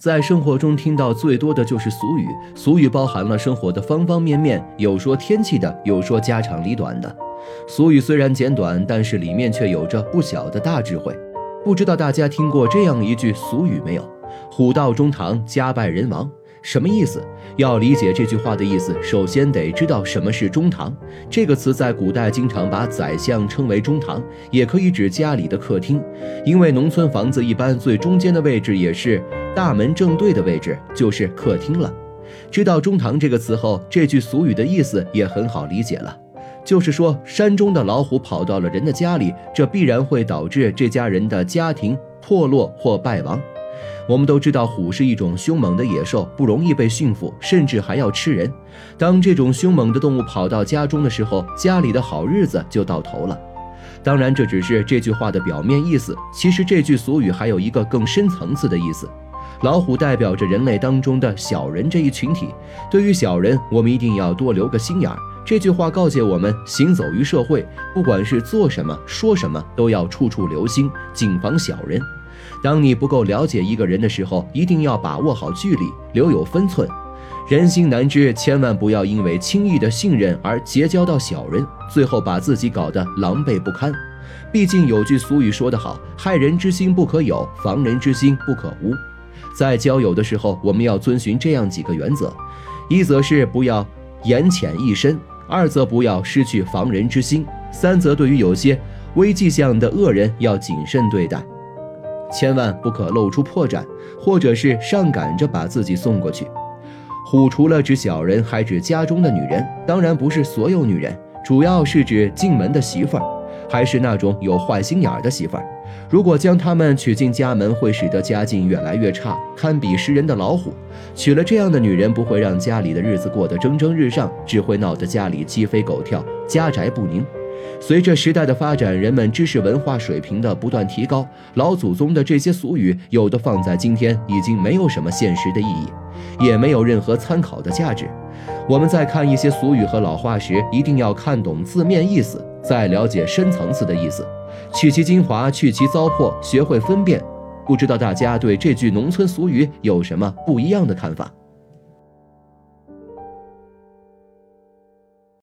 在生活中听到最多的就是俗语，俗语包含了生活的方方面面，有说天气的，有说家长里短的。俗语虽然简短，但是里面却有着不小的大智慧。不知道大家听过这样一句俗语没有？“虎到中堂，家败人亡。”什么意思？要理解这句话的意思，首先得知道什么是中堂。这个词在古代经常把宰相称为中堂，也可以指家里的客厅，因为农村房子一般最中间的位置也是大门正对的位置，就是客厅了。知道中堂这个词后，这句俗语的意思也很好理解了，就是说山中的老虎跑到了人的家里，这必然会导致这家人的家庭破落或败亡。我们都知道，虎是一种凶猛的野兽，不容易被驯服，甚至还要吃人。当这种凶猛的动物跑到家中的时候，家里的好日子就到头了。当然，这只是这句话的表面意思。其实，这句俗语还有一个更深层次的意思。老虎代表着人类当中的小人这一群体。对于小人，我们一定要多留个心眼儿。这句话告诫我们，行走于社会，不管是做什么、说什么，都要处处留心，谨防小人。当你不够了解一个人的时候，一定要把握好距离，留有分寸。人心难知，千万不要因为轻易的信任而结交到小人，最后把自己搞得狼狈不堪。毕竟有句俗语说得好：“害人之心不可有，防人之心不可无。”在交友的时候，我们要遵循这样几个原则：一则是不要言浅意深；二则不要失去防人之心；三则对于有些危迹象的恶人要谨慎对待。千万不可露出破绽，或者是上赶着把自己送过去。虎除了指小人，还指家中的女人，当然不是所有女人，主要是指进门的媳妇儿，还是那种有坏心眼儿的媳妇儿。如果将她们娶进家门，会使得家境越来越差，堪比食人的老虎。娶了这样的女人，不会让家里的日子过得蒸蒸日上，只会闹得家里鸡飞狗跳，家宅不宁。随着时代的发展，人们知识文化水平的不断提高，老祖宗的这些俗语，有的放在今天已经没有什么现实的意义，也没有任何参考的价值。我们在看一些俗语和老话时，一定要看懂字面意思，再了解深层次的意思，取其精华，去其糟粕，学会分辨。不知道大家对这句农村俗语有什么不一样的看法？